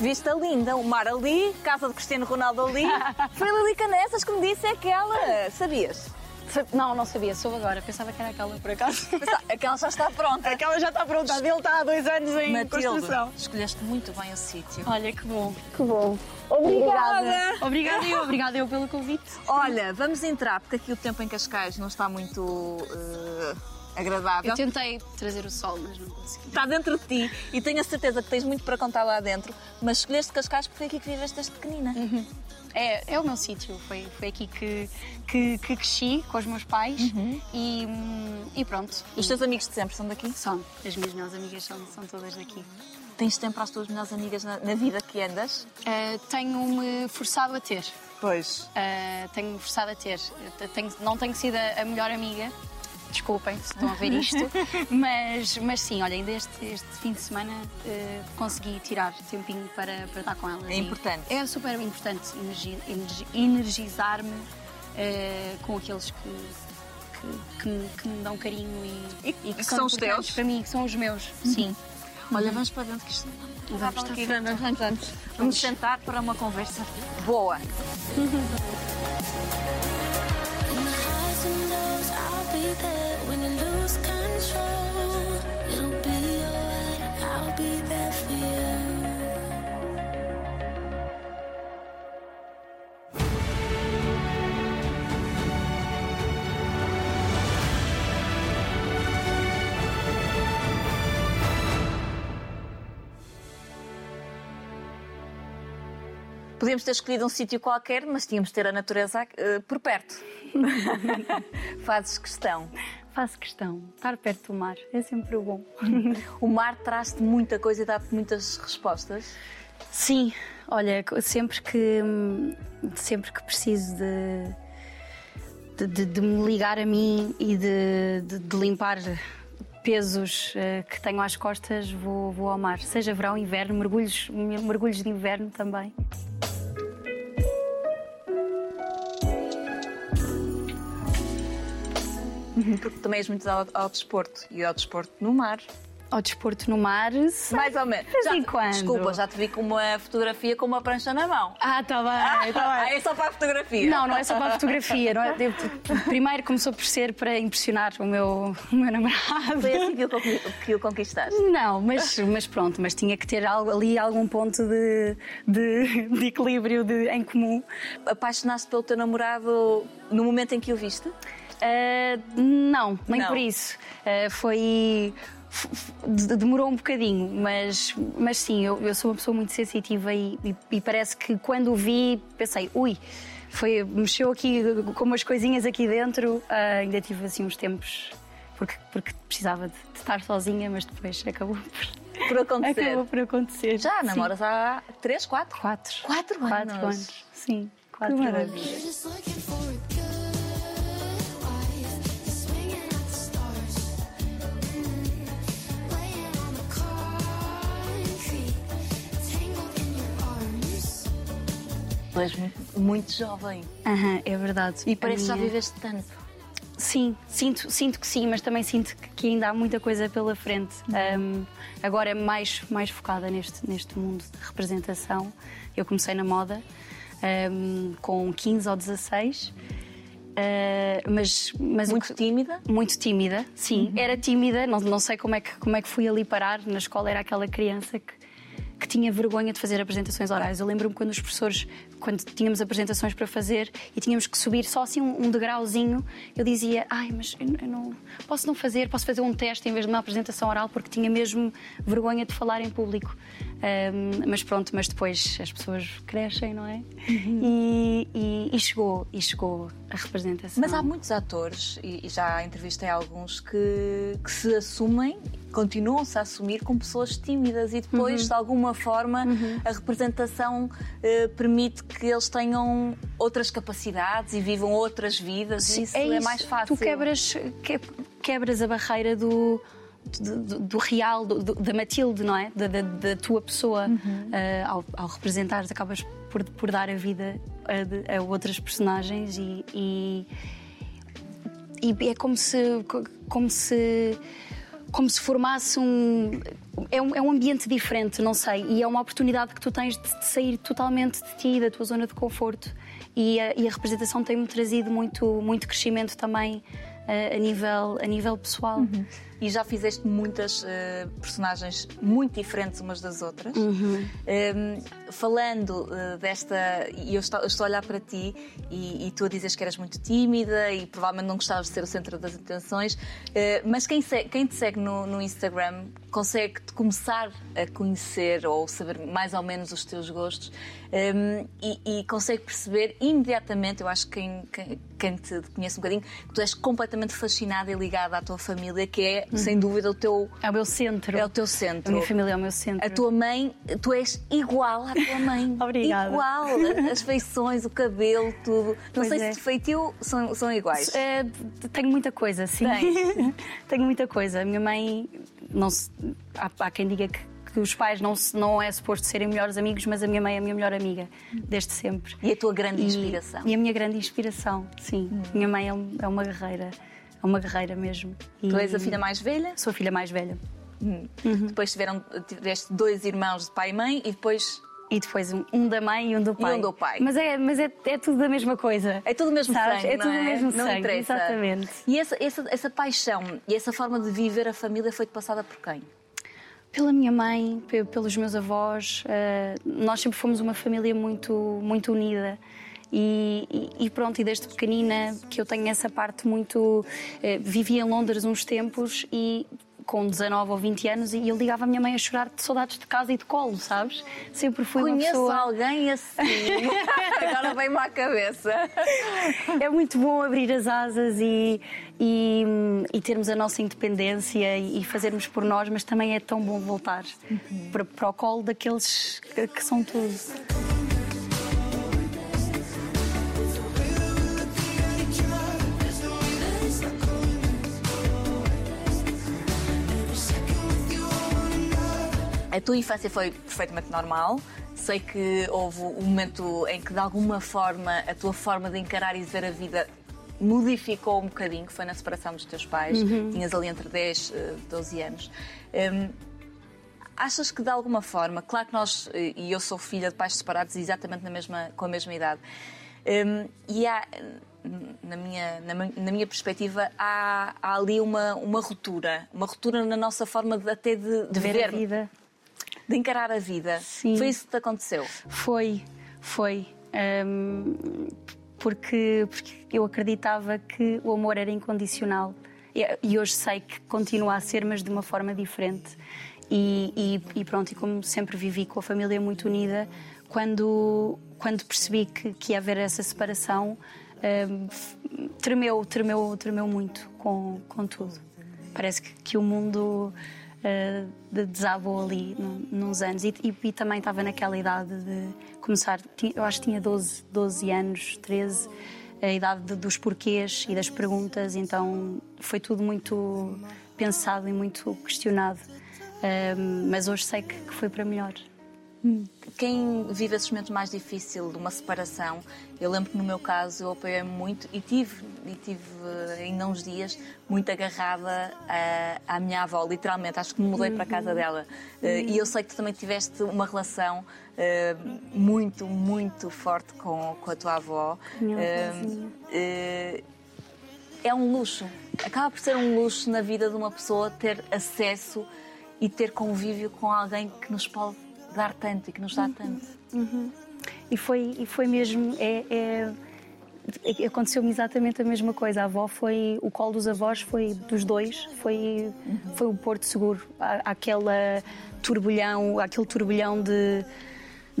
Vista linda, o mar ali, casa de Cristiano Ronaldo ali. Foi Lili Canessas que me disse aquela. Sabias? Não, não sabia, soube agora. Pensava que era aquela por acaso. Aquela já está pronta. Aquela já está pronta, a dele está há dois anos em Matilde, construção. escolheste muito bem o sítio. Olha que bom. Que bom. Obrigada. Obrigada eu, obrigada eu pelo convite. Olha, vamos entrar, porque aqui o tempo em Cascais não está muito eh, agradável. Eu tentei trazer o sol, mas não consegui. Está dentro de ti e tenho a certeza que tens muito para contar lá dentro, mas escolheste Cascais porque foi aqui que viveste desde pequenina. É, é o meu sítio, foi, foi aqui que, que, que cresci com os meus pais e, hum, e pronto. Os teus amigos de sempre são daqui? São, as minhas melhores amigas são, são todas daqui. Tens tempo para as tuas melhores amigas na, na vida que andas? Uh, Tenho-me forçado a ter. Pois. Uh, tenho-me forçado a ter. Tenho- não tenho sido a, a melhor amiga, desculpem se estão a ver isto, mas, mas sim, olha, ainda este, fim de semana uh, consegui tirar tempinho para, para estar com elas. É importante. É super importante energi- energi- energizar-me uh, com aqueles que, que, que me- que me dão carinho e, E- e que são os teus? para mim, que são os meus. Sim. Olha, vamos para dentro que isto Vamos Vamos, estar aqui, vamos, vamos, vamos. Vamos sentar para uma conversa boa. Podíamos ter escolhido um sítio qualquer, mas tínhamos de ter a natureza eh, por perto. Fazes questão. Faço questão. Estar perto do mar é sempre bom. O mar traz-te muita coisa e dá-te muitas respostas. Sim, olha, sempre que sempre que preciso de, de, de- de me ligar a mim e de, de- de limpar pesos eh, que tenho às costas, vou, vou ao mar. Seja verão, inverno, mergulhos, mergulhos de inverno também. Porque também és muito ao, ao desporto e ao desporto no mar. Ao desporto no mar, sei. Mais ou menos. Já- quando. Desculpa, já te vi com uma fotografia com uma prancha na mão. Ah, está bem, tá bem. Ah, é só para a fotografia. Não, não é só para a fotografia. Não é? Eu- primeiro começou por ser para impressionar o meu, o meu namorado. Foi assim que o, que o conquistaste. Não, mas, mas pronto, mas tinha que ter algo, ali algum ponto de, de, de equilíbrio de- em comum. Apaixonaste pelo teu namorado no momento em que o viste? Ah, não, nem Não. por isso. Ah, foi. Demorou um bocadinho, mas, mas sim, eu, eu sou uma pessoa muito sensitiva e, e- e parece que quando o vi pensei, ui, foi, mexeu aqui com umas coisinhas aqui dentro. Ah, ainda tive assim uns tempos porque, porque precisava de, de estar sozinha, mas depois acabou por, Por acontecer. acabou por acontecer. Já Sim. namoras há 3, 4? Quatro. Quatro Quatro anos. anos. Sim, quatro Que anos. Tu és muito, muito jovem Aham, é verdade. e parece que já minha- viveste tanto. Sim, sinto, sinto que sim, mas também sinto que, ainda há muita coisa pela frente. Um, agora é mais, mais focada neste, neste mundo de representação. Eu comecei na moda um, com 15 ou 16, uh, mas, mas o Muito que- tímida. muito tímida, sim. Era tímida, não, não sei como é, que, como é que fui ali parar. Na escola era aquela criança que, que tinha vergonha de fazer apresentações orais. Eu lembro-me quando os professores, quando tínhamos apresentações para fazer e tínhamos que subir só assim um, um degrauzinho, eu dizia: Ai, mas eu, eu não posso não fazer, posso fazer um teste em vez de uma apresentação oral, porque tinha mesmo vergonha de falar em público. Ahm, mas pronto, mas depois as pessoas crescem, não é? E, e- e chegou, e chegou a representação. Mas há muitos atores, e, e já entrevistei alguns, que, que se assumem, continuam-se a assumir como pessoas tímidas e depois, de alguma forma, a representação eh, permite que eles tenham outras capacidades e vivam outras vidas. Sim, isso é, mais fácil. Tu quebras, que- quebras a barreira do, do, do- do real, do- da Matilde, não é? Da, da- da tua pessoa. Uhum. Ah, ao, ao representares, acabas por, por dar a vida a, a outras personagens e, e, e é como se. como se como se formasse um é, um. é um ambiente diferente, não sei. E é uma oportunidade que tu tens de, de sair totalmente de ti, da tua zona de conforto. E a, e a representação tem-me trazido muito, muito crescimento também uh, a, nível, a nível pessoal. Uhum. E já fizeste muitas uh, personagens muito diferentes umas das outras. Uhum. Um, falando uh, desta, e eu estou, eu estou, a olhar para ti e, e, tu a dizes que eras muito tímida e provavelmente não gostavas de ser o centro das atenções, uh, mas quem, quem, te segue no, no Instagram consegue começar a conhecer ou saber mais ou menos os teus gostos um, e, e, consegue perceber imediatamente, eu acho que quem, quem, quem, te conhece um bocadinho, que tu és completamente fascinada e ligada à tua família, que é, uhum. sem dúvida, o teu. É o meu centro. É o teu centro. A minha família é o meu centro. A tua mãe, tu és igual à tua mãe. Obrigada. Igual. As feições, o cabelo, tudo. Não pois sei é. se feitio são, são iguais. É, tenho muita coisa, sim. tenho muita coisa. A minha mãe, não se, há, há quem diga que que os pais não, não é suposto serem melhores amigos, mas a minha mãe é a minha melhor amiga, desde sempre. E a tua grande inspiração? E, a minha grande inspiração, sim. Hum. Minha mãe é, é, uma guerreira, é uma guerreira mesmo. E tu és a filha mais velha? Sou a filha mais velha. Hum. Uhum. Depois tiveram, tiveste dois irmãos de pai e mãe e depois e depois um, da mãe e um do pai. E um do pai. Mas é, mas é, é tudo da mesma coisa. É tudo mesmo Sabes? sangue, É tudo não é? mesmo não sangue, interessa. exatamente. E essa, essa, essa paixão e essa forma de viver a família foi-te passada por quem? Pela minha mãe, pelos meus avós. Uh, nós sempre fomos uma família muito, muito unida. E, e, pronto, e desde pequenina que eu tenho essa parte muito. Uh, vivi em Londres uns tempos e com 19 ou 20 anos e eu ligava a minha mãe a chorar de saudades de casa e de colo, sabes? Sempre fui Conheço uma pessoa... alguém assim. Agora vem-me à cabeça. É muito bom abrir as asas e, e, e termos a nossa independência e, fazermos por nós, mas também é tão bom voltar uhum. para, para o colo daqueles que, que são tudo. A tua infância foi perfeitamente normal. Sei que houve um momento em que, de alguma forma, a tua forma de encarar e de ver a vida modificou um bocadinho, que foi na separação dos teus pais. Uhum. Tinhas ali entre 10 e 12 anos. Um, achas que, de alguma forma, claro que nós, e eu sou filha de pais separados exatamente na mesma, com a mesma idade, um, e há, na minha, na, na minha perspectiva, há, há, ali uma, uma ruptura, uma ruptura na nossa forma de, até de, de, de ver, ver a vida de encarar a vida. Sim. Foi isso que te aconteceu? Foi, foi. Um, porque, porque eu acreditava que o amor era incondicional. E, hoje sei que continua a ser, mas de uma forma diferente. E, e, e, pronto, e como sempre vivi com a família muito unida, quando, quando percebi que, que ia haver essa separação, tremeu, tremeu, tremeu muito com, com tudo. Parece que, que o mundo uh, de desabou ali num, nos anos. E, e, e, também estava naquela idade de começar, eu acho que tinha 12, 12 anos, 13, a idade de, dos porquês e das perguntas, então foi tudo muito pensado e muito questionado. Uh, mas hoje sei que, que foi para melhor. Quem vive esses momentos mais difíceis de uma separação, eu lembro que no meu caso eu apoiei muito e tive, e tive eh, ainda uns dias muito agarrada à, à minha avó, literalmente. Acho que me mudei uhum. para a casa dela. Uhum. E eu sei que tu também tiveste uma relação uh, muito, muito forte com, com a tua avó. Uh, é um luxo. Acaba por ser um luxo na vida de uma pessoa ter acesso e ter convívio com alguém que nos pode dar tanto e que nos dá tanto. Uhum. E, foi, e foi mesmo. É, é, Aconteceu-me exatamente a mesma coisa. A avó foi. O colo dos avós foi dos dois, foi, uhum. foi o Porto Seguro. Aquela turbulhão, aquele turbulhão de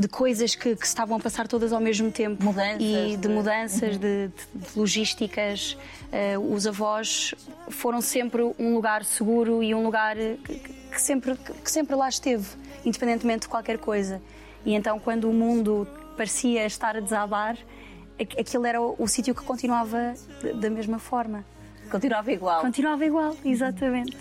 de coisas que, que, se estavam a passar todas ao mesmo tempo. Mudanças. E de mudanças, uhum. de, de, logísticas. Uh, os avós foram sempre um lugar seguro e um lugar que, que, sempre, que sempre lá esteve independentemente de qualquer coisa. E então, quando o mundo parecia estar a desabar, aquilo era o, o sítio que continuava da mesma forma. Continuava igual. Continuava igual, exatamente.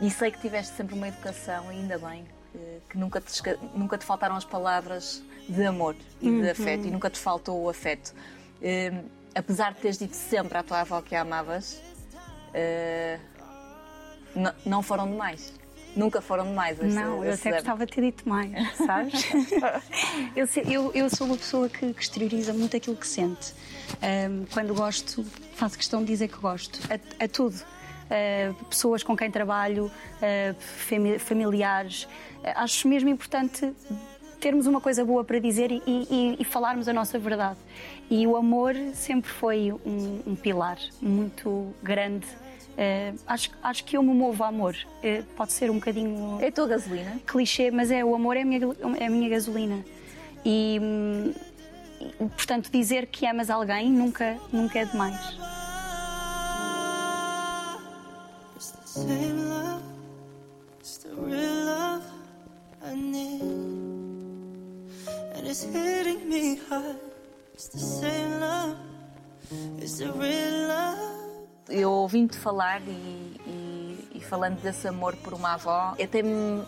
E sei que tiveste sempre uma educação, ainda bem, que, que nunca, te, nunca te faltaram as palavras de amor e uhum. de afeto, e nunca te faltou o afeto. Uh, apesar de teres dito sempre à tua avó que a amavas, uh, não foram demais. Nunca foram demais. esse- Não, eu até gostava de ter dito mais, sabes? eu, eu, eu sou uma pessoa que, que exterioriza muito aquilo que sente. Ahm, quando gosto, faço questão de dizer que gosto. A, a tudo. Ah, pessoas com quem trabalho, fami- familiares. Ah, acho mesmo importante termos uma coisa boa para dizer e, e- e falarmos a nossa verdade. E o amor sempre foi um, um pilar muito grande. Ah, acho, acho que eu me movo a amor. Ah, pode ser um bocadinho É a tua gasolina? clichê, mas é o amor é a minha, é a minha gasolina. E, hum, e, portanto, dizer que amas alguém nunca, nunca é demais. Same love, it's the real love I need. And it's hitting me hard. It's the same love, it's the real love. Eu ouvindo-te falar e, e- e falando desse amor por uma avó, até me.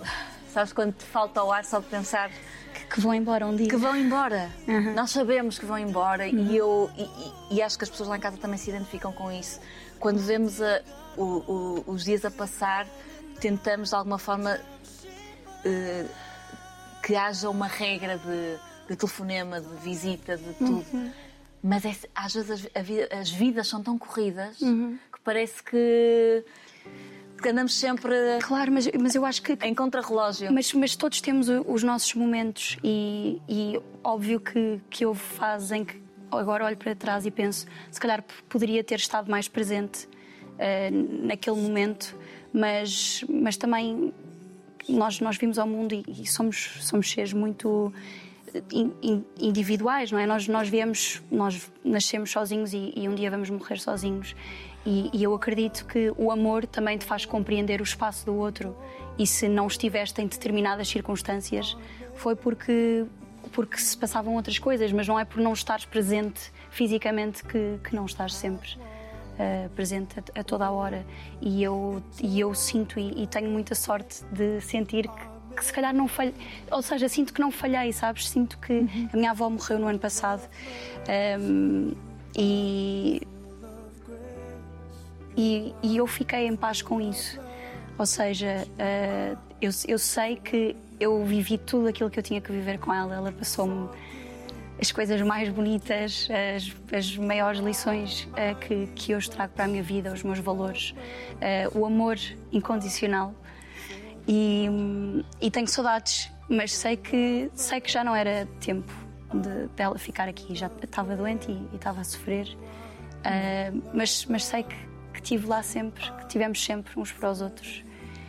Sabes quando te falta o ar só de pensar Que, que vão embora um dia. que vão embora. Nós sabemos que vão embora e eu e, e- e acho que as pessoas lá em casa também se identificam com isso. Quando vemos a- o- o- os dias a passar, tentamos de alguma forma eh, que haja uma regra de, de telefonema, de visita, de tudo. Mas é- às vezes as, as vidas são tão corridas que parece que, que andamos sempre Claro, mas, mas eu acho que. em contrarrelógio. Mas, mas todos temos os nossos momentos e, e óbvio que, que houve fases em que agora olho para trás e penso se calhar poderia ter estado mais presente eh, naquele momento, mas, mas também nós, nós vimos ao mundo e, e somos, somos seres muito in- individuais, não é? Nós, nós viemos, nós nascemos sozinhos e, e um dia vamos morrer sozinhos. E, e eu acredito que o amor também te faz compreender o espaço do outro. E se não estiveste em determinadas circunstâncias, foi porque, porque se passavam outras coisas, mas não é por não estares presente fisicamente que, que não estás sempre uh, presente a, a toda a hora. E eu, e eu sinto e, e tenho muita sorte de sentir que, que se calhar não falhei. Ou seja, sinto que não falhei, sabes? Sinto que a minha avó morreu no ano passado. um, e, e, e eu fiquei em paz com isso. Ou seja, uh, eu, eu sei que eu vivi tudo aquilo que eu tinha que viver com ela. Ela passou-me as coisas mais bonitas, as, as maiores lições eh, que, que hoje trago para a minha vida, os meus valores, eh, o amor incondicional. E, hum, e tenho saudades, mas sei que, sei que já não era tempo de, dela ficar aqui. Já estava doente e, e estava a sofrer. Eh, mas, mas sei que, que estive lá sempre, que tivemos sempre uns para os outros.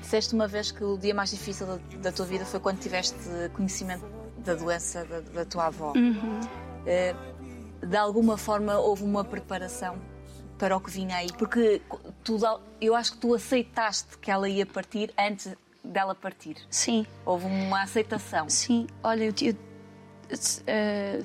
Disseste uma vez que o dia mais difícil da, da tua vida foi quando tiveste conhecimento da doença da, da tua avó. Eh, de alguma forma houve uma preparação para o que vinha aí? Porque tu, eu acho que tu aceitaste que ela ia partir antes dela partir. Sim, Houve uma aceitação. Sim, olha, eu, eu, eh,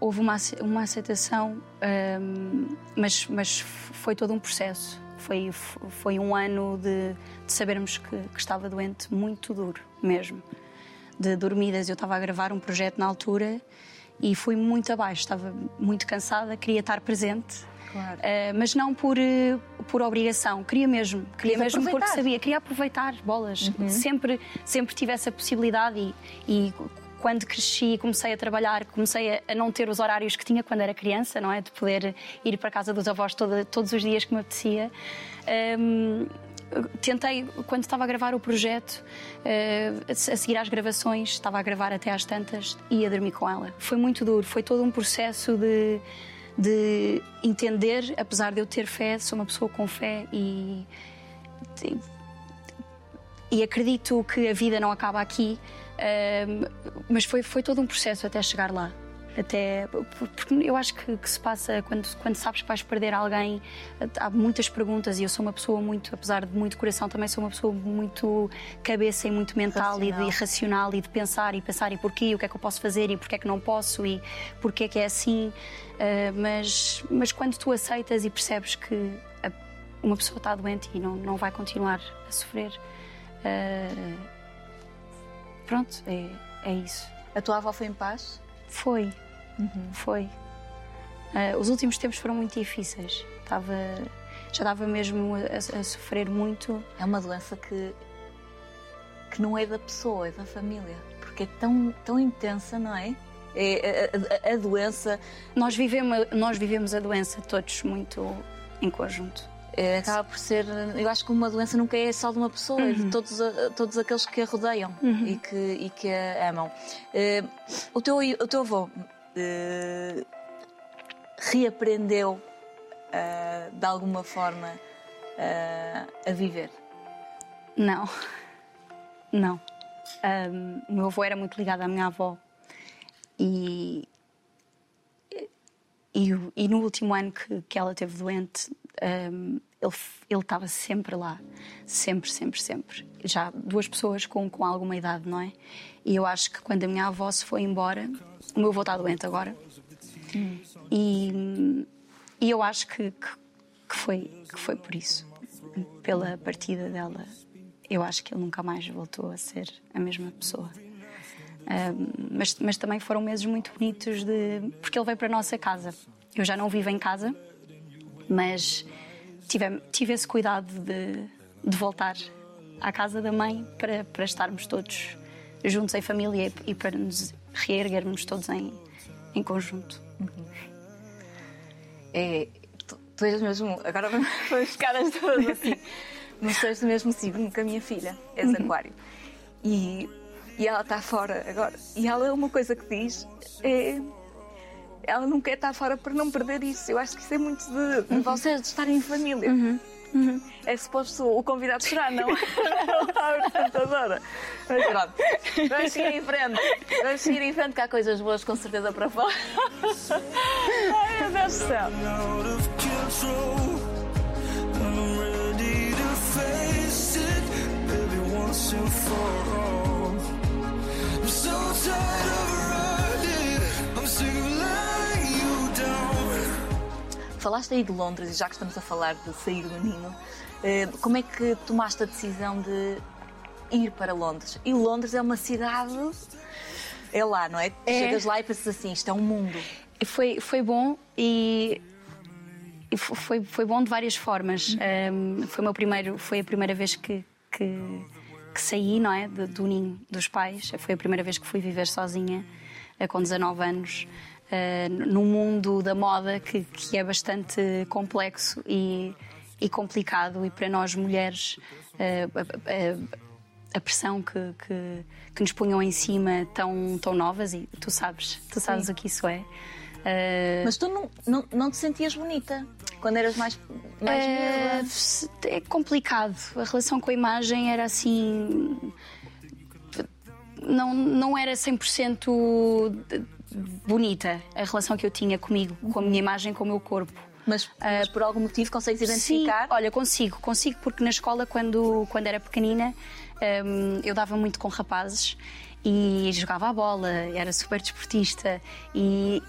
houve uma, uma aceitação, ehm, mas, mas foi todo um processo. Foi, foi um ano de, de sabermos que, que estava doente muito duro, mesmo. De dormidas, eu estava a gravar um projeto na altura e fui muito abaixo, estava muito cansada, queria estar presente. Claro. Eh, mas não por, eh, por obrigação, queria mesmo, queria mesmo porque aproveitar. sabia, queria aproveitar bolas. Sempre, sempre tive essa possibilidade e, e quando cresci e comecei a trabalhar, comecei a, a não ter os horários que tinha quando era criança, não é? De poder ir para a casa dos avós todos os dias que me apetecia. Hum, tentei, quando estava a gravar o projeto, eh, a seguir às gravações, estava a gravar até às tantas e ia dormir com ela. Foi muito duro, foi todo um processo de, de entender, apesar de eu ter fé, sou uma pessoa com fé e. e acredito que a vida não acaba aqui, mas foi, foi todo um processo até chegar lá. Até, porque eu acho que, que se passa quando, quando sabes que vais perder alguém, há muitas perguntas e eu sou uma pessoa muito, apesar de muito coração, também sou uma pessoa muito cabeça e muito mental e Racional. de racional e de pensar e pensar e porquê, o que é que eu posso fazer e porquê é que não posso e porquê é que é assim. Uh, mas, mas quando tu aceitas e percebes que a- uma pessoa está doente e não, não vai continuar a sofrer, uh, pronto, é, é isso. A tua avó foi em paz? Foi. Foi. Ah, os últimos tempos foram muito difíceis. Estava. já estava mesmo a, a sofrer muito. É uma doença que, que não é da pessoa, é da família. Porque é tão, tão intensa, não é? É, a, a- a doença Nós vivemos, nós vivemos a doença todos muito em conjunto. É, acaba por ser. Eu acho que uma doença nunca é só de uma pessoa, é de todos, a- todos aqueles que a rodeiam e, que, e que a amam. Eh, o, teu, o teu avô eh, reaprendeu de alguma forma a viver. Não, não. Ahm, o meu avô era muito ligado à minha avó e, e, e no último ano que, que ela teve doente, ahm, ele estava sempre lá, sempre, sempre, sempre. Já duas pessoas com, com alguma idade, não é? E eu acho que quando a minha avó se foi embora, o meu avô está doente agora, e, e eu acho que, que, que foi, que foi por isso, pela partida dela. Eu acho que ele nunca mais voltou a ser a mesma pessoa. Ahm, mas, mas também foram meses muito bonitos de porque ele veio para a nossa casa. Eu já não vivo em casa, mas tive, tive esse cuidado de, de voltar à casa da mãe para, para estarmos todos juntos em família e, e para nos reerguermos todos em, em conjunto. É, tu, tu és mesmo. Agora vamos as duas assim. Não sei do mesmo signo que a minha filha, és Aquário. E, e ela está fora agora. E ela, uma coisa que diz é. Ela não quer estar fora para não perder isso. Eu acho que isso é muito de, de vocês, de estarem em família. É suposto o convidado chorar, não? apresentadora. Mas pronto, vamos seguir em frente. Vamos seguir em frente, que há coisas boas com certeza para falar. Ai, meu Deus do céu. I'm so tired of Falaste aí de Londres e já que estamos a falar de sair do Nino, eh, como é que tomaste a decisão de ir para Londres? E Londres é uma cidade. É lá, não é? É. Chegas lá e pensas assim: isto é um mundo. E Foi, foi bom e, e fo- foi, foi bom de várias formas. Um, foi, o meu primeiro, foi a primeira vez que, que, que saí não é, do, do ninho dos pais. Foi a primeira vez que fui viver sozinha, eh, com 19 anos, num mundo da moda que, que é bastante complexo e, e complicado. E para nós mulheres, eh, a- pressão que, que, que nos punham em cima tão, tão novas e tu sabes, tu sabes o que isso é. Uh, Mas tu não, não, não te sentias bonita quando eras mais, mais é, se- é complicado. A relação com a imagem era assim. Não, não era 100% de- bonita a relação que eu tinha comigo, com a minha imagem, com o meu corpo. Mas, mas por algum motivo consegues identificar? Sim, olha, consigo, consigo, porque na escola, quando, quando era pequenina, hum, eu dava muito com rapazes e jogava a bola, era super desportista e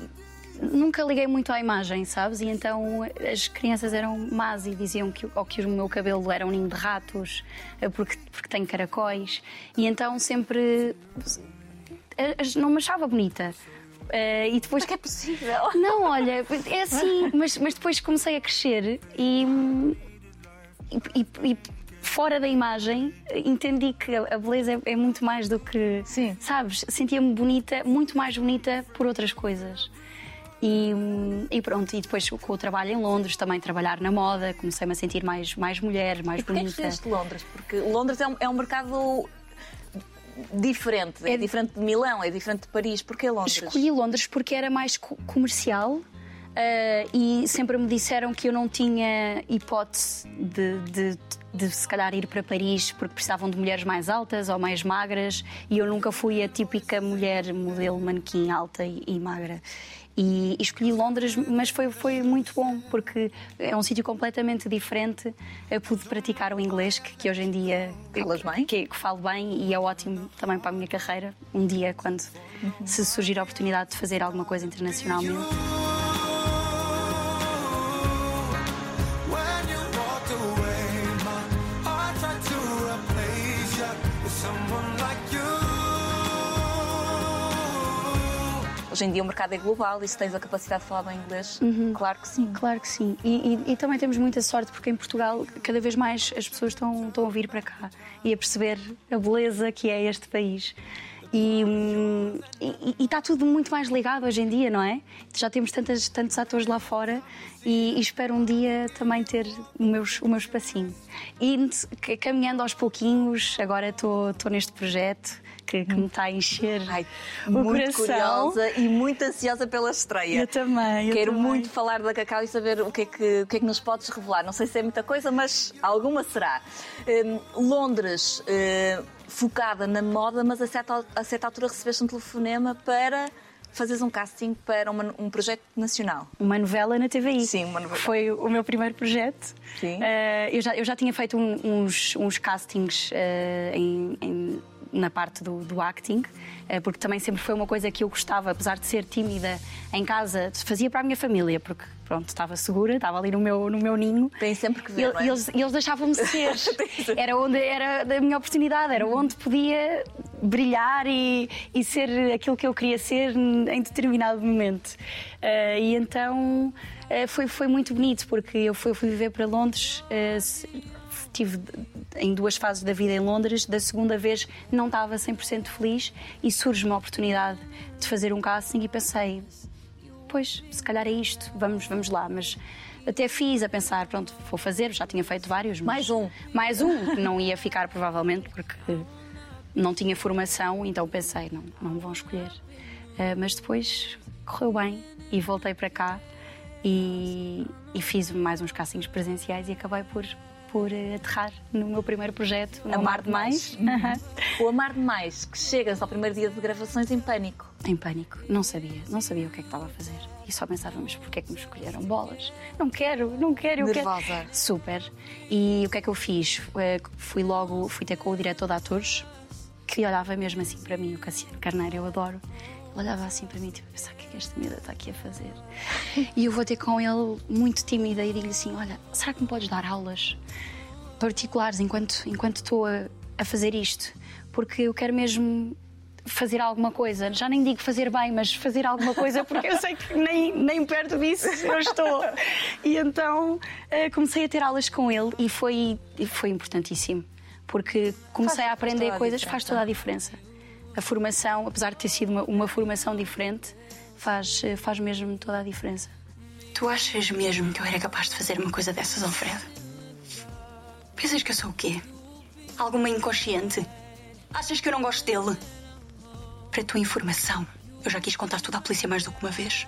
nunca liguei muito à imagem, sabes? E então as crianças eram más e diziam que, ou que o meu cabelo era um ninho de ratos, eh, porque, porque tenho caracóis, e então sempre não me achava bonita. Eh, e depois que é possível. não, olha, é assim, mas, mas depois comecei a crescer e, e, e- fora da imagem entendi que a beleza é, é muito mais do que. Sim. Sabes? Sentia-me bonita, muito mais bonita por outras coisas. E, e pronto, e depois com o trabalho em Londres, também trabalhar na moda, comecei-me a sentir mais, mais mulher, mais E porquê é que bonita. Londres? Porque Londres é um, é um mercado diferente. É, diferente de Milão, é diferente de Paris. Porquê Londres? Escolhi Londres porque era mais co- comercial ah, e sempre me disseram que eu não tinha hipótese de, de, de se calhar ir para Paris porque precisavam de mulheres mais altas ou mais magras e eu nunca fui a típica mulher modelo manequim alta e, e magra. E, escolhi Londres, mas foi, foi muito bom porque é um sítio completamente diferente. Eu pude praticar o inglês, que, que hoje em dia Falas bem? que, que falo bem e é ótimo também para a minha carreira. Um dia, quando se surgir a oportunidade de fazer alguma coisa internacionalmente. Hoje em dia o mercado é global e se tens a capacidade de falar bem inglês, claro que sim. Claro que sim. E, e- e também temos muita sorte porque em Portugal cada vez mais as pessoas estão, estão a vir para cá e a perceber a beleza que é este país. E, hum, está tudo muito mais ligado hoje em dia, não é? Já temos tantas, tantos atores lá fora e, e espero um dia também ter o meu, o meu espacinho. E caminhando aos pouquinhos, agora estou neste projeto que, que me está a encher Ai, o muito coração. curiosa e muito ansiosa pela estreia. Eu também, eu Quero também. muito falar da Cacau e saber o que, é que, o que é que nos podes revelar. Não sei se é muita coisa, mas alguma será. Hum, Londres, hum, focada na moda, mas a certa, a certa altura recebeste um telefonema para fazeres um casting para uma- um projeto nacional. Uma novela na TVI. Sim, uma novela. Foi o meu primeiro projeto. Sim. Eh, eu, já, eu já tinha feito um- uns, uns castings eh, em- em- na parte do, do acting, eh, porque também sempre foi uma coisa que eu gostava, apesar de ser tímida em casa, fazia para a minha família, porque pronto, estava segura, estava ali no meu, no meu ninho. Tem sempre que ver, E é? e eles, e eles deixavam-me ser. era onde era a minha oportunidade, era onde podia brilhar e, e ser aquilo que eu queria ser em determinado momento. Eh, e então eh, foi, foi muito bonito, porque eu fui, fui viver para Londres. Estive em duas fases da vida em Londres. Da segunda vez não estava 100% feliz e surge uma oportunidade de fazer um casting e pensei, pois, se calhar é isto, vamos, vamos lá. Mas até fiz a pensar, pronto, vou fazer, já tinha feito vários. mas- Mais um. Mais um, que não ia ficar provavelmente, porque não tinha formação, então pensei, não, não me vão escolher. Eh, mas depois correu bem e voltei para cá e, e fiz mais uns castings presenciais e acabei por, por eh, aterrar no meu primeiro projeto, no Amar Demais. Aham. O Amar Demais, que chegas ao primeiro dia de gravações em pânico. Em pânico, não sabia, não sabia o que é que estava a fazer. E só pensava, mas porquê é que me escolheram bolas? Não quero, não quero, eu Nervosa. quero. Super. E o que é que eu fiz? Eh, Fui logo, fui ter com o diretor de atores, que olhava mesmo assim para mim, o Cassiano Carneiro, eu adoro. Ele olhava assim para mim, tipo, pensar o que é que esta miúda está aqui a fazer? E eu vou ter com ele muito tímida e digo-lhe assim: Olha, será que me podes dar aulas particulares enquanto, enquanto estou a, a fazer isto? Porque eu quero mesmo fazer alguma coisa. Já nem digo fazer bem, mas fazer alguma coisa, porque eu sei que nem, nem perto disso eu estou. E então eh, comecei a ter aulas com ele e foi, foi importantíssimo. Porque comecei Faz- a aprender a coisas, faz toda a diferença. A formação, apesar de ter sido uma, uma formação diferente, faz, eh, faz mesmo toda a diferença. Tu achas mesmo que eu era capaz de fazer uma coisa dessas, Alfredo? Pensas que eu sou o quê? Alguma inconsciente? Achas que eu não gosto dele? Para tua informação, eu já quis contar tudo à polícia mais do que uma vez.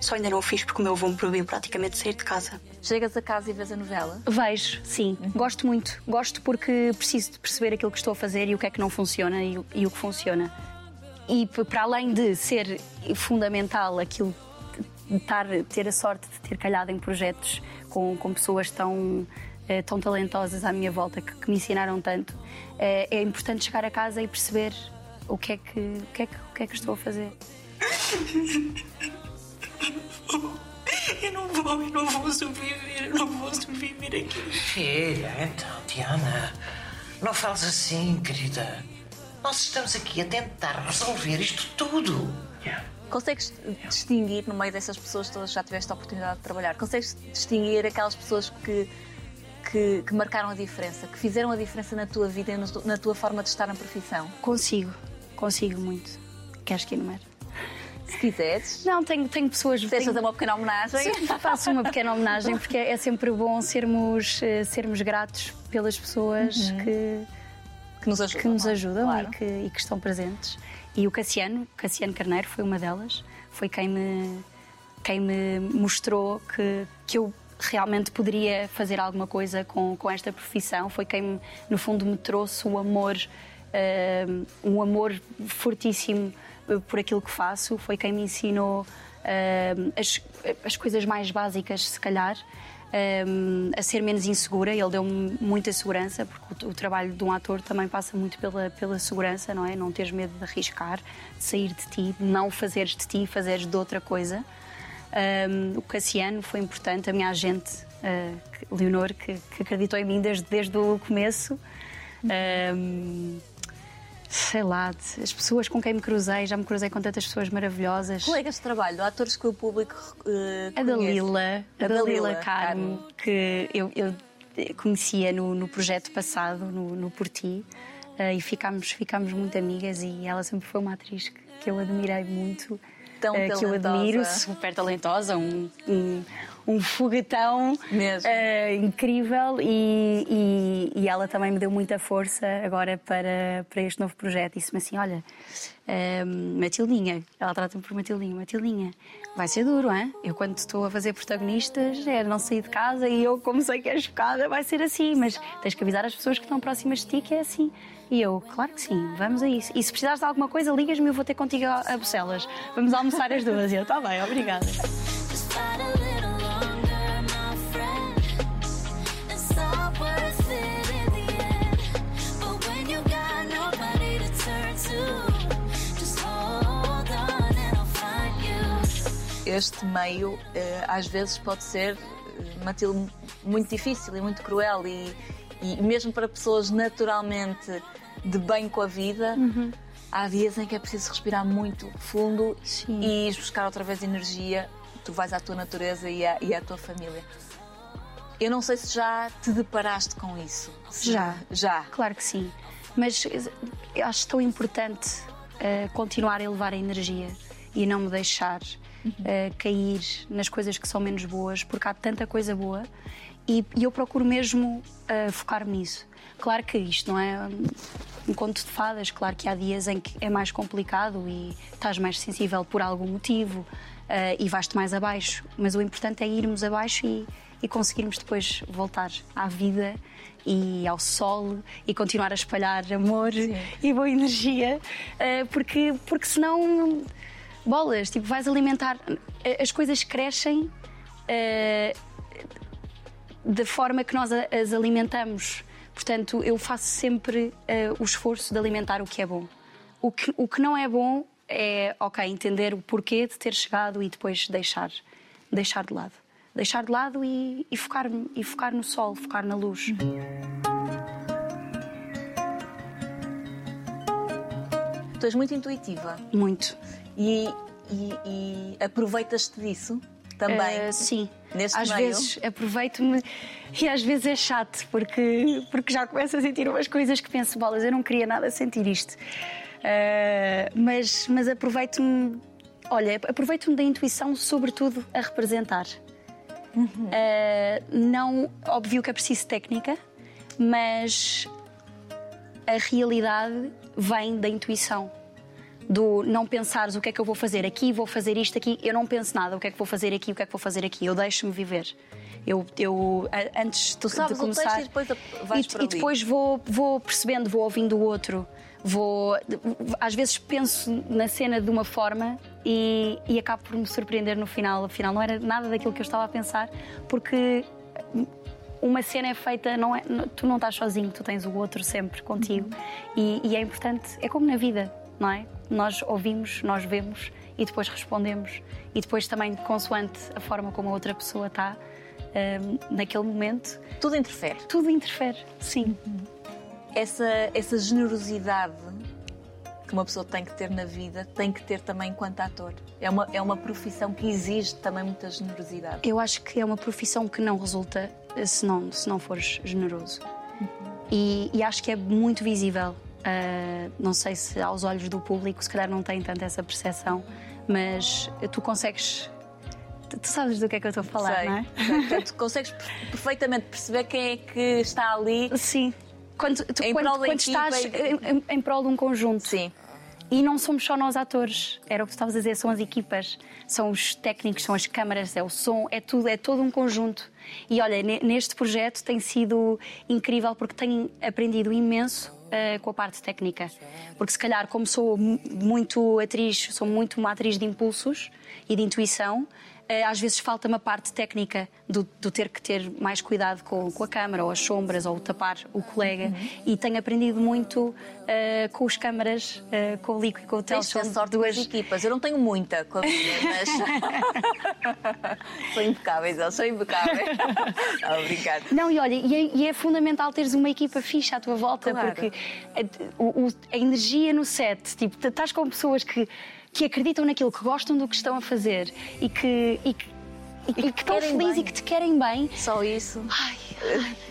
Só ainda não o fiz porque o meu avô me proibiu praticamente de sair de casa. Chegas a casa e vês a novela. Vejo, sim. Gosto muito. Gosto porque preciso de perceber aquilo que estou a fazer e o que é que não funciona e, o- e o que funciona. E para além de ser fundamental aquilo de estar, ter a sorte de ter calhado em projetos com, com pessoas tão, eh, tão talentosas à minha volta que, que me ensinaram tanto, eh, é importante chegar a casa e perceber o que é que, o que, é que, o que, é que estou a fazer. Eu não vou, eu não vou sobreviver, eu não vou sobreviver aqui. Filha, então, Diana, não fales assim, querida. Nós estamos aqui a tentar resolver isto tudo. Consegues distinguir no meio dessas pessoas todas que já tiveste a oportunidade de trabalhar? Consegues distinguir aquelas pessoas que, que, que marcaram a diferença, que fizeram a diferença na tua vida e na tua forma de estar na profissão? Consigo, consigo muito. Queres que enumere? Se quiseres, Não, tenho, tenho pessoas. quiseres tenho- fazer uma pequena homenagem. Sim, faço uma pequena homenagem porque é sempre bom sermos, eh, sermos gratos pelas pessoas que, que nos ajudam. que nos é? ajudam Claro. e, que, e que estão presentes. E o Cassiano, Cassiano Carneiro, foi uma delas. Foi quem me, quem me mostrou que, que eu realmente poderia fazer alguma coisa com, com esta profissão. Foi quem, no fundo, me trouxe o amor, eh, um amor fortíssimo por aquilo que faço. Foi quem me ensinou eh, as, as coisas mais básicas, se calhar um, a ser menos insegura. Ele deu-me muita segurança, porque o, o trabalho de um ator também passa muito pela, pela segurança, não é? Não teres medo de arriscar, de sair de ti, de não fazeres de ti, fazeres de outra coisa. Um, o Cassiano foi importante, a minha agente, uh, Leonor, que, que acreditou em mim desde, desde o começo. Sei lá, as pessoas com quem me cruzei, já me cruzei com tantas pessoas maravilhosas. Colegas de trabalho, atores que o público eh, A. Dalila, a A Dalila Dalila Carmo, que eu, eu conhecia no, no projeto passado, no, no Porti, eh, e ficámos, ficámos muito amigas e ela sempre foi uma atriz que, que eu admirei muito. Tão eh, que eu talentosa. admiro, super talentosa, um, um, um foguetão Mesmo. eh, incrível e, e, e ela também me deu muita força agora para, para este novo projeto. Disse-me assim: Olha, eh, Matildinha, ela trata-me por Matildinha, Matildinha, vai ser duro, hein? Eu, quando estou a fazer protagonistas, é não sair de casa e eu, como sei que és focada, vai ser assim, mas tens que avisar as pessoas que estão próximas de ti que é assim. E eu, claro que sim, vamos a isso. E se precisares de alguma coisa, ligas-me e eu vou ter contigo a, a Bucelas. Vamos almoçar as duas. E eu, está bem, obrigada. Este meio eh, às vezes pode ser, eh, Matilde, muito difícil e muito cruel e, e mesmo para pessoas naturalmente de bem com a vida, há dias em que é preciso respirar muito fundo Sim. e ir buscar outra vez energia. Tu vais à tua natureza e à, e à tua família. Eu não sei se já te deparaste com isso. Já. Já. Claro que sim. Mas acho tão importante eh, continuar a elevar a energia e não me deixar eh, cair nas coisas que são menos boas, porque há tanta coisa boa e, e eu procuro mesmo eh, focar-me nisso. Claro que isto não é um, conto de fadas, claro que há dias em que é mais complicado e estás mais sensível por algum motivo eh, e vais-te mais abaixo, mas o importante é irmos abaixo e, e conseguirmos depois voltar à vida e ao sol e continuar a espalhar amor e boa energia, porque, porque senão, bolas, tipo, vais alimentar. As coisas crescem eh, da forma que nós as alimentamos. Portanto, eu faço sempre eh, o esforço de alimentar o que é bom. O que, o que não é bom é, ok, entender o porquê de ter chegado e depois deixar, deixar de lado. Deixar de lado e, e focar, e focar no sol, focar na luz. Tu és muito intuitiva Muito. E, e- e aproveitas-te disso também. Eh, sim. Neste às meio? vezes aproveito-me e às vezes é chato porque, porque já começo a sentir umas coisas que penso, bolas, eu não queria nada sentir isto. Eh, mas, mas aproveito-me, olha, aproveito-me da intuição, sobretudo a representar. Eh, não, óbvio que é preciso técnica, mas a realidade vem da intuição. Do não pensares o que é que eu vou fazer aqui, vou fazer isto aqui, eu não penso nada, o que é que vou fazer aqui, o que é que vou fazer aqui, eu deixo-me viver. Eu, eu antes de- sabes de começar e depois e, e depois vou, vou percebendo, vou ouvindo o outro, vou às vezes penso na cena de uma forma e, e acabo por me surpreender no final. Afinal, não era nada daquilo que eu estava a pensar, porque uma cena é feita, não é, tu não estás sozinho, tu tens o outro sempre contigo. E, e é importante, é como na vida, não é? Nós ouvimos, nós vemos e depois respondemos. E depois também, consoante a forma como a outra pessoa está hum, naquele momento, Tudo interfere. tudo interfere, sim. Essa, essa generosidade que uma pessoa tem que ter na vida tem que ter também enquanto ator. É uma, é uma profissão que exige também muita generosidade. Eu acho que é uma profissão que não resulta se não, se não fores generoso. E, e acho que é muito visível. Ah, não sei se aos olhos do público, se calhar não tem tanto essa percepção, mas tu consegues. Tu, tu sabes do que é que eu estou a falar, Sei. não é? Sei. Portanto, consegues per- perfeitamente perceber quem é que está ali. Sim. Quando, tu, Em quando, quando estás e- em, em- prol de um conjunto. Sim. E não somos só nós atores, era o que tu estavas a dizer, são as equipas, são os técnicos, são as câmaras, é o som, é tudo, é todo um conjunto. E olha, ne- neste projeto tem sido incrível porque tenho aprendido imenso eh, com a parte técnica. Porque se calhar, como sou mu- muito atriz, sou muito uma atriz de impulsos e de intuição, Às vezes falta-me a parte técnica do, do ter que ter mais cuidado com, com a câmara, ou as sombras, ou tapar o colega. Uhum. E tenho aprendido muito eh, com os câmaras, eh, com o Lico e com o Tens Telson. a sorte duas equipas. Eu não tenho muita com a minha, mas. são impecáveis, eles são impecáveis. Obrigada. Não, e olha, e é, e é fundamental teres uma equipa fixa à tua volta, Claro. porque a, o- a energia no set, tipo, estás com pessoas que, que acreditam naquilo, que gostam do que estão a fazer e que, e que, e que- e que estão felizes e que te querem bem. Só isso. Ai,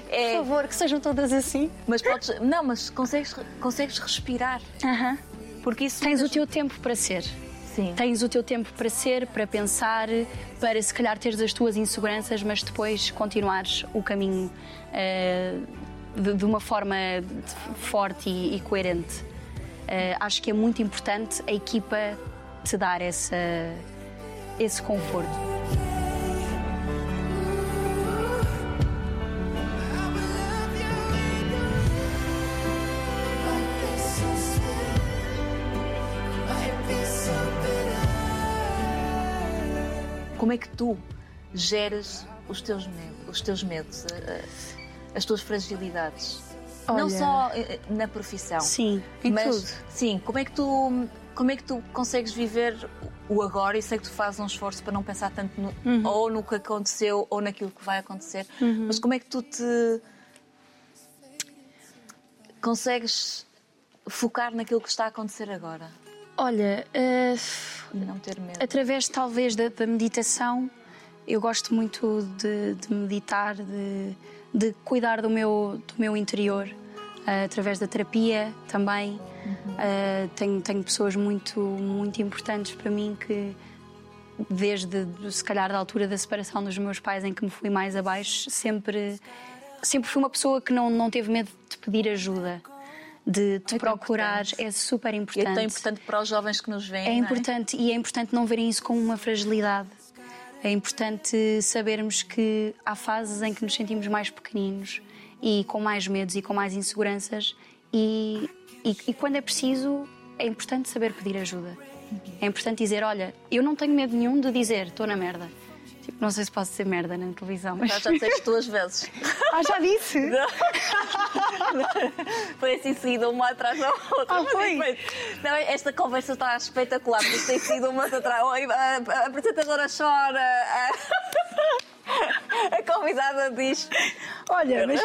É, por favor, que sejam todas assim. mas podes. Não, mas consegues, consegues respirar. Aham. Porque isso. Tens o muitas- teu tempo para ser. Sim. Tens o teu tempo para ser, para pensar, para se calhar teres as tuas inseguranças, mas depois continuares o caminho eh, de, de uma forma forte e, e coerente. Eh, acho que é muito importante a equipa te dar essa, esse conforto. Como é que tu geras os teus medos, os teus medos a- a- as tuas fragilidades? Não Olha- só eh, na profissão. Sim, em mas, tudo. Sim, como é que tu como é que tu consegues viver o agora? E sei que tu fazes um esforço para não pensar tanto no, Uhum. ou no que aconteceu ou naquilo que vai acontecer, mas como é que tu te consegues focar naquilo que está a acontecer agora? Olha, e não ter medo? através talvez da, da meditação, eu gosto muito de, de meditar, de, de cuidar do meu, do meu interior, eh, através da terapia também. Eh, tenho, tenho pessoas muito, muito importantes para mim que, desde se calhar da altura da separação dos meus pais, em que me fui mais abaixo, sempre, sempre fui uma pessoa que não, não teve medo de pedir ajuda. De te tão procurar é super E importante. é tão importante para os jovens que nos veem. É não importante e é importante não verem isso como uma fragilidade. É importante sabermos que há fases em que nos sentimos mais pequeninos e com mais medos e com mais inseguranças e, e, e quando é preciso é importante saber pedir ajuda. É importante dizer, olha, eu não tenho medo nenhum de dizer estou na merda. Tipo, não sei se posso dizer merda na televisão, mas... Já, já disseste duas vezes. Ah, já disse? Foi assim seguida uma atrás da outra. Ah, foi? depois- Não, esta conversa está espetacular, porque tem sido uma atrás. A apresentadora chora. A, convidada diz. Olha, mas,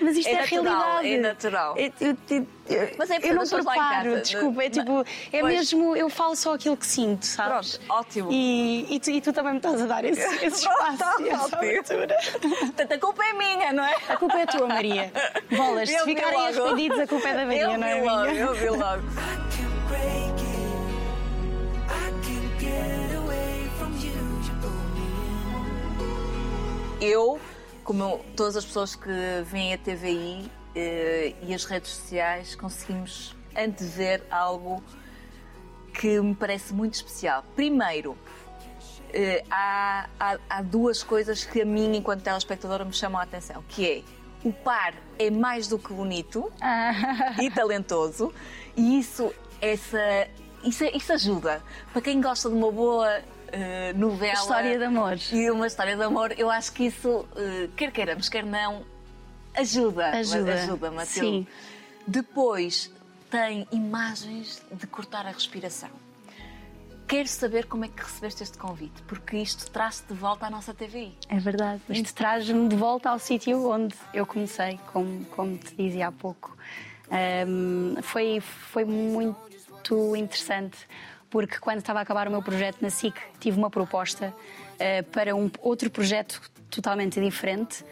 mas isto É é, natural, realidade. é natural. Eu, eu- eu- eu- Mas é eu não preparo, desculpa. É tipo, é Pois. mesmo, eu falo só aquilo que sinto, sabes? Pronto, ótimo. E, e, tu, e tu também me estás a dar esse, esse espaço Pronto, abertura. Portanto, a culpa é minha, não é? A culpa é tua, Maria. Bolas, se Eu ficarem arrependidos, a culpa é da Maria, Eu não é vi logo, eu vi logo. Eu, como todas as pessoas que veem a TVI eh, e as redes sociais, conseguimos antever algo que me parece muito especial. Primeiro, eh, há, há- há duas coisas que a mim, enquanto telespectadora, me chamam a atenção, que é o par é mais do que bonito e talentoso e isso, essa, isso, isso ajuda. Para quem gosta de uma boa eh, novela... História de amor. E uma história de amor, eu acho que isso, eh, quer queiramos, quer não, ajuda. Ajuda, Ajuda, Matilde. sim. Depois tem imagens de cortar a respiração. Quero saber como é que recebeste este convite, porque isto traz-te de volta à nossa TVI. É verdade. Isto traz-me de volta ao sítio onde eu comecei, como, como te dizia há pouco. Ahm, foi, foi muito interessante, porque quando estava a acabar o meu projeto na SIC, tive uma proposta ah, para um outro projeto totalmente diferente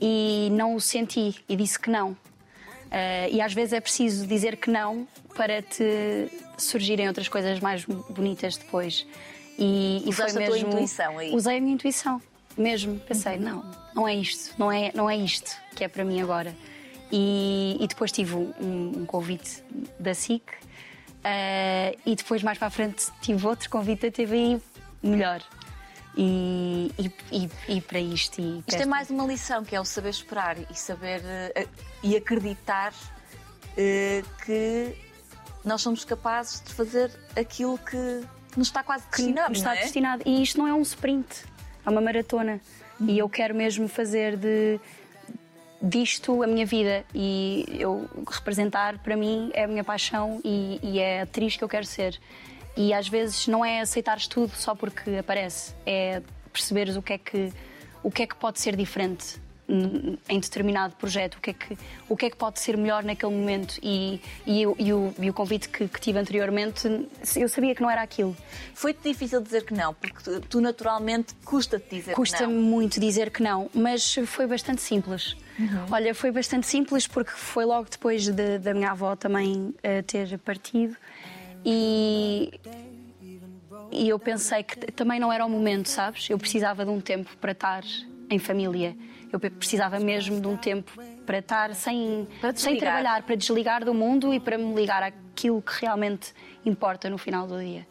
e não o senti e disse que não. Ah, e às vezes é preciso dizer que não para te surgirem outras coisas mais bonitas depois. E, e Usaste foi a tua mesmo, intuição aí. Usei a minha intuição, mesmo. Pensei, não, não é isto, não é, não é isto que é para mim agora. E, e depois tive um, um convite da SIC ah, e depois mais para a frente tive outro convite da TVI melhor. E, e, e, e para isto. E Isto é mais uma lição, que é o saber esperar e saber eh, e acreditar eh, que nós somos capazes de fazer aquilo que nos está quase que destinado, está é? destinado. E isto não é um sprint. é uma maratona. E eu quero mesmo fazer de disto a minha vida e eu representar para mim é a minha paixão e, e é a atriz que eu quero ser. E às vezes não é aceitares tudo só porque aparece, é perceberes o que é que o que é que pode ser diferente em determinado projeto, o que é que o que é que pode ser melhor naquele momento e, e, o- e o, e o convite que, que tive anteriormente eu sabia que não era aquilo. Foi-te difícil dizer que não, porque tu, tu naturalmente custa-te dizer Custa que não. muito dizer que não, mas foi bastante simples. Olha, foi bastante simples porque foi logo depois de- da minha avó também eh, ter partido e, e eu pensei que também não era o momento, sabes? Eu precisava de um tempo para estar em família. Eu precisava mesmo de um tempo para estar sem, Para sem trabalhar, para desligar do mundo e para me ligar àquilo que realmente importa no final do dia.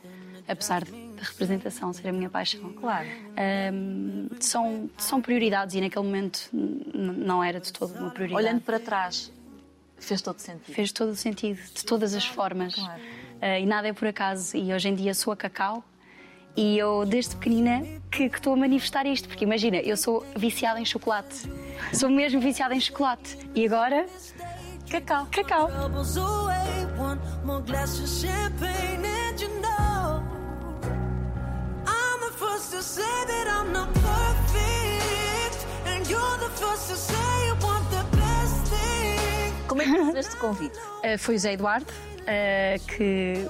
Apesar de a representação ser a minha paixão. Claro. Ahm, são, são prioridades e naquele momento não era de todo uma prioridade. Olhando para trás, fez todo sentido. Fez todo sentido, de todas as formas. Claro. Ah, e nada é por acaso. E hoje em dia sou a Cacau e eu, desde pequenina, que que estou a manifestar isto. Porque imagina, eu sou viciada em chocolate. Sou mesmo viciada em chocolate. E agora, Cacau. Cacau. Como é que recebeste o convite? Uh, foi o Zé Eduardo, uh, que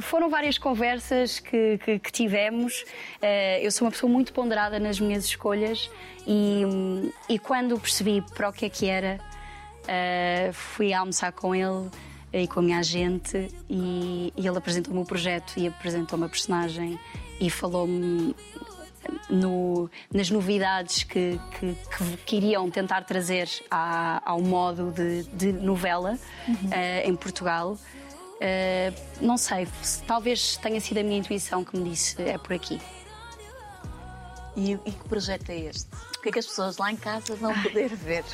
foram várias conversas que, que- que tivemos. Uh, eu sou uma pessoa muito ponderada nas minhas escolhas e, hum, e quando percebi para o que é que era, uh, fui almoçar com ele e com a minha agente e, e ele apresentou-me o projeto e apresentou-me a personagem e falou-me no- nas novidades que, que, que- que iriam tentar trazer à- ao modo de, de novela eh, em Portugal. Eh, não sei, se- talvez tenha sido a minha intuição que me disse é por aqui. E, e que projeto é este? O que é que as pessoas lá em casa vão poder ver?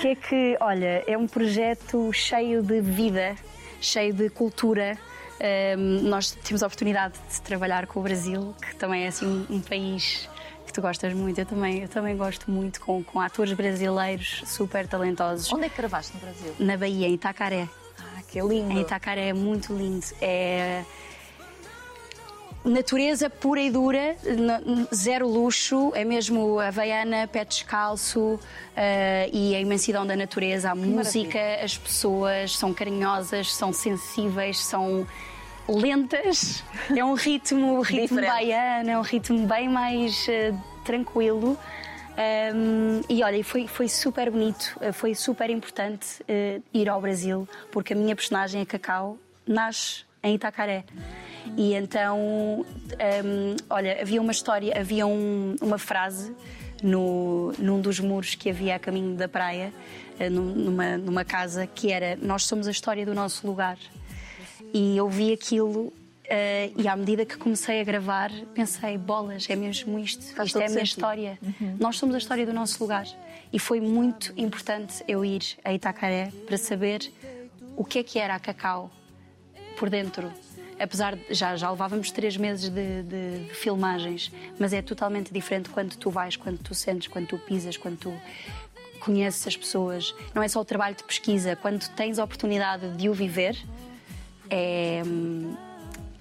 que é que, olha, é um projeto cheio de vida, cheio de cultura. Ahm, nós temos a oportunidade de trabalhar com o Brasil, que também é assim um país que tu gostas muito. Eu também, eu também gosto muito com, com atores brasileiros super talentosos. Onde é que gravaste no Brasil? Na Bahia, em Itacaré. Que lindo. Em Itacaré é muito lindo. É natureza pura e dura, zero luxo, é mesmo havaiana, pé descalço eh, e a imensidão da natureza, a música, as pessoas são carinhosas, são sensíveis, são lentas. É um ritmo, ritmo baiano, é um ritmo bem mais eh, tranquilo. Um, e olha, foi, foi super bonito, eh, foi super importante eh, ir ao Brasil, porque a minha personagem, a Cacau, nasce em Itacaré. E então, um, olha, havia uma história, havia um- uma frase no, num dos muros que havia a caminho da praia, eh, num- numa, numa casa, que era: Nós somos a história do nosso lugar. E eu vi aquilo. Eh, e à medida que comecei a gravar, pensei: bolas, é mesmo isto. Faz isto é a minha sentido. história. Nós somos a história do nosso lugar. E foi muito importante eu ir a Itacaré para saber o que é que era a Cacau por dentro. Apesar de já, já levávamos três meses de, de- de filmagens, mas é totalmente diferente quando tu vais, quando tu sentes, quando tu pisas, quando tu conheces as pessoas. Não é só o trabalho de pesquisa, quando tens a oportunidade de o viver, é,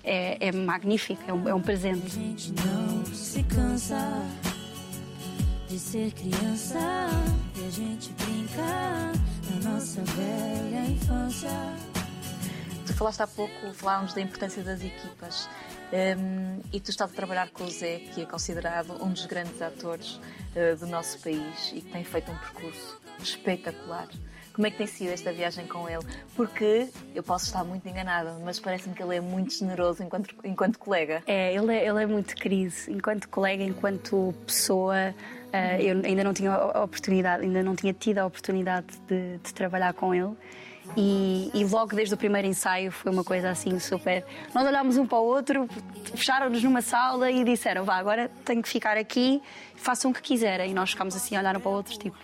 é, é magnífico, é um, é um presente. gente não se cansa de ser criança e a gente brinca na nossa velha infância. Tu falaste há pouco, falávamos da importância das equipas. Hum, e tu estás a trabalhar com o Zé, que é considerado um dos grandes atores eh, do nosso país e que tem feito um percurso espetacular. Como é que tem sido esta viagem com ele? Porque eu posso estar muito enganada, mas parece-me que ele é muito generoso enquanto, enquanto colega. É, ele é, ele é muito querido, enquanto colega, enquanto pessoa. eh, eu ainda não tinha a oportunidade, ainda não tinha tido a oportunidade de, de trabalhar com ele. E, e logo desde o primeiro ensaio foi uma coisa assim super. Nós olhámos um para o outro, fecharam-nos numa sala e disseram: vá, agora tenho que ficar aqui, façam o que quiserem. E nós ficámos assim, a olhar um para o outro, tipo,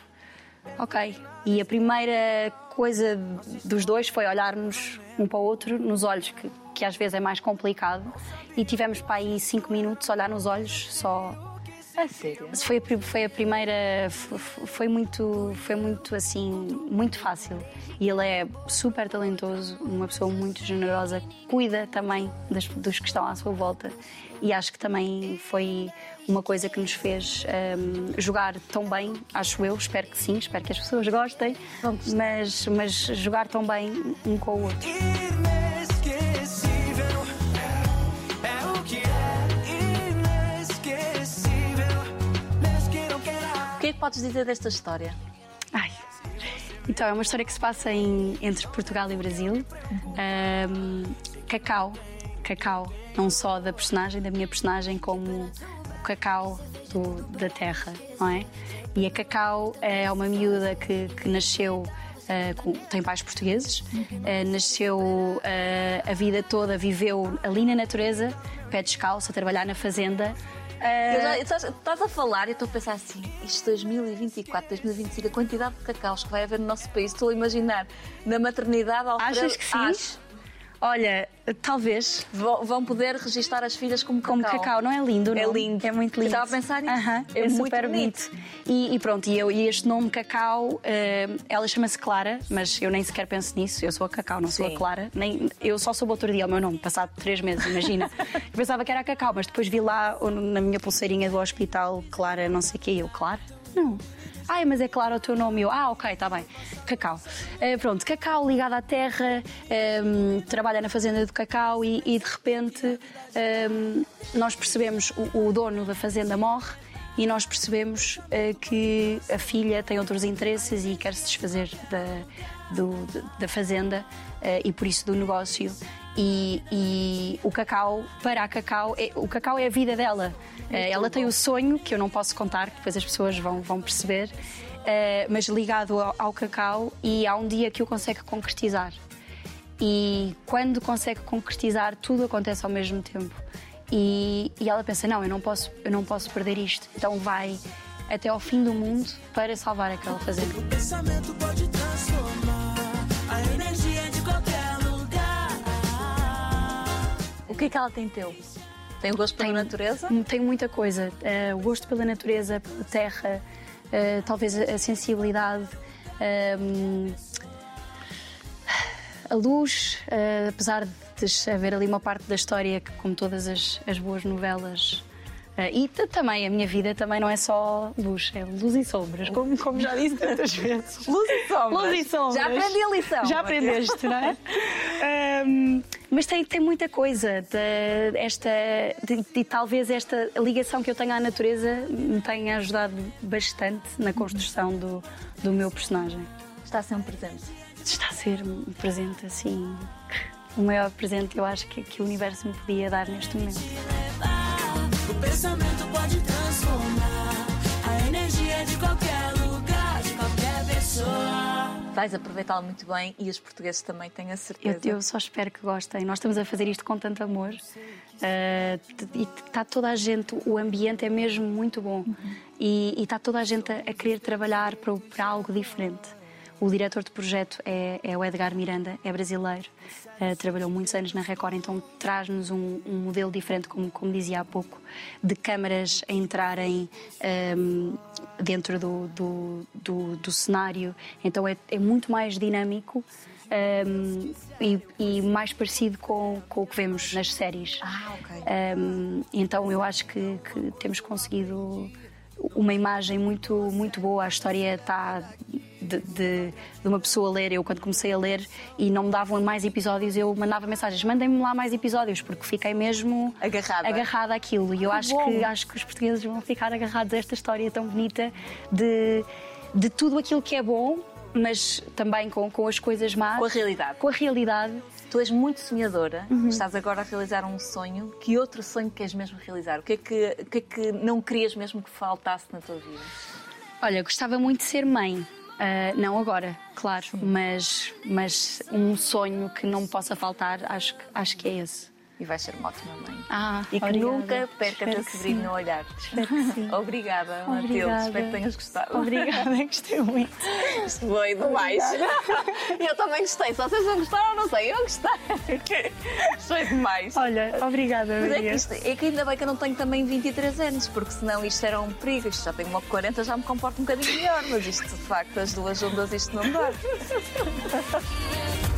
ok. E a primeira coisa dos dois foi olharmos um para o outro nos olhos, que que às vezes é mais complicado. E tivemos para aí cinco minutos, olhar nos olhos, só A sério? Foi a, foi a primeira. Foi muito, foi muito assim, muito fácil. E ele é super talentoso, uma pessoa muito generosa, cuida também das- dos que estão à sua volta. E acho que também foi uma coisa que nos fez hum, jogar tão bem, acho eu, espero que sim, espero que as pessoas gostem, mas, mas jogar tão bem um com o outro. É o que é que. O que é que podes dizer desta história? Ai. Então, é uma história que se passa em- entre Portugal e Brasil. Ahm, cacau. Cacau. Não só da personagem, da minha personagem, como cacau do- da terra, não é? E a Cacau é uma miúda que, que nasceu. ah, com- tem pais portugueses, ah, nasceu ah, a vida toda, viveu ali na natureza, pé descalço, a trabalhar na fazenda. Estás, a falar e estou a pensar assim, isto 2024, 2025, a quantidade de cacaus que vai haver no nosso país, estou a imaginar na maternidade ao Achas que sim? Olha, talvez. Vão, poder registar as filhas como cacau. Como cacau, não é lindo? É nome? lindo. É muito Eu lindo. estava a pensar nisso. Aham, É é, muito super bonito. bonito. E, e pronto, e, eu, e este nome Cacau, eh, ela chama-se Clara, mas eu nem sequer penso nisso. Eu sou a Cacau, não sou Sim. a Clara. Nem, eu só soube outro dia o meu nome, passado três meses, imagina. eu pensava que era a Cacau, mas depois vi lá na minha pulseirinha do hospital, Clara, não sei o quê. Eu, Clara? Não. Ai, mas é claro o teu nome. Eu, ah, ok, está bem. Cacau. Eh, pronto, Cacau ligado à terra, ehm, trabalha na fazenda do Cacau e, e, de repente ehm, nós percebemos o, o dono da fazenda morre e nós percebemos eh, que a filha tem outros interesses e quer se desfazer da, do- de- da fazenda eh, e por isso do negócio. E, e o cacau, para a cacau, é- o cacau é a vida dela. Eh, ela tem o sonho, que eu não posso contar, que depois as pessoas vão, vão perceber, eh, mas ligado ao, ao cacau, e há um dia que o consegue concretizar. E quando consegue concretizar, tudo acontece ao mesmo tempo. E, e ela pensa: não, eu não, posso, eu não posso perder isto. Então vai até ao fim do mundo para salvar aquela fazenda. O pensamento pode transformar O que é que ela tem teu? Tem o gosto pela natureza? Tem muita coisa. Eh, o gosto pela natureza, pela terra, eh, talvez a sensibilidade, ehm, a luz, eh, apesar de haver ali uma parte da história que, como todas as, as boas novelas. eh, e também a minha vida também não é só luz, é luz e sombras, como, como já disse tantas vezes. Luz e sombras. Luz e sombras. Já aprendi a lição. Já aprendeste, não é? Ahm, mas tem, tem muita coisa. De, esta, de, de talvez esta ligação que eu tenho à natureza me tenha ajudado bastante na construção do, do meu personagem. Está a ser um presente. Está a ser um presente assim. O maior presente que eu acho que, que o universo me podia dar neste momento. O pensamento pode transformar a energia de qualquer lugar, de qualquer pessoa. Vais aproveitá-lo muito bem e os portugueses também, tenho a Eu, certeza. eu só espero que gostem. Nós estamos a fazer isto com tanto amor uh, e está toda a gente, o ambiente é mesmo muito bom e, e está toda a gente a, a querer trabalhar para, para algo diferente. O diretor de projeto é, é o Edgar Miranda, é brasileiro, uh, trabalhou muitos anos na Record, então traz-nos um, um modelo diferente, como, como dizia há pouco, de câmaras a entrarem um, dentro do, do, do- do cenário. Então é, é muito mais dinâmico um, e, e mais parecido com, com o que vemos nas séries. Ah, ok. Um, então eu acho que, que temos conseguido uma imagem muito, muito boa. A história está de, de- de uma pessoa ler. Eu, quando comecei a ler e não me davam mais episódios, eu mandava mensagens: mandem-me lá mais episódios, porque fiquei mesmo Agarrada. agarrada àquilo. E eu acho bom. que, acho que os portugueses vão ficar agarrados a esta história tão bonita de, de tudo aquilo que é bom, mas também com, com as coisas más. Com a realidade. Com a realidade. Tu és muito sonhadora, Uhum. estás agora a realizar um sonho. Que outro sonho queres mesmo realizar? O que é que, o que, é que não querias mesmo que faltasse na tua vida? Olha, gostava muito de ser mãe. Ah, não agora, claro, mas, mas um sonho que não possa faltar, acho, acho que é esse. E vais ser uma ótima mãe. Ah, E que obrigada. nunca que brilho sim. no olhar. Espero que sim. Obrigada, Matilde. Espero que tenhas gostado. Obrigada, gostei muito. Isto foi demais. Eu também gostei. Se vocês não gostaram, não sei. Eu gostei. Foi demais. Olha, obrigada, Mas é que, Maria. isto- é que ainda bem que eu não tenho também 23 anos, porque senão isto era um perigo. Isto já tenho uma 40, já me comporto um bocadinho melhor, mas isto de facto, as duas juntas, isto não dá.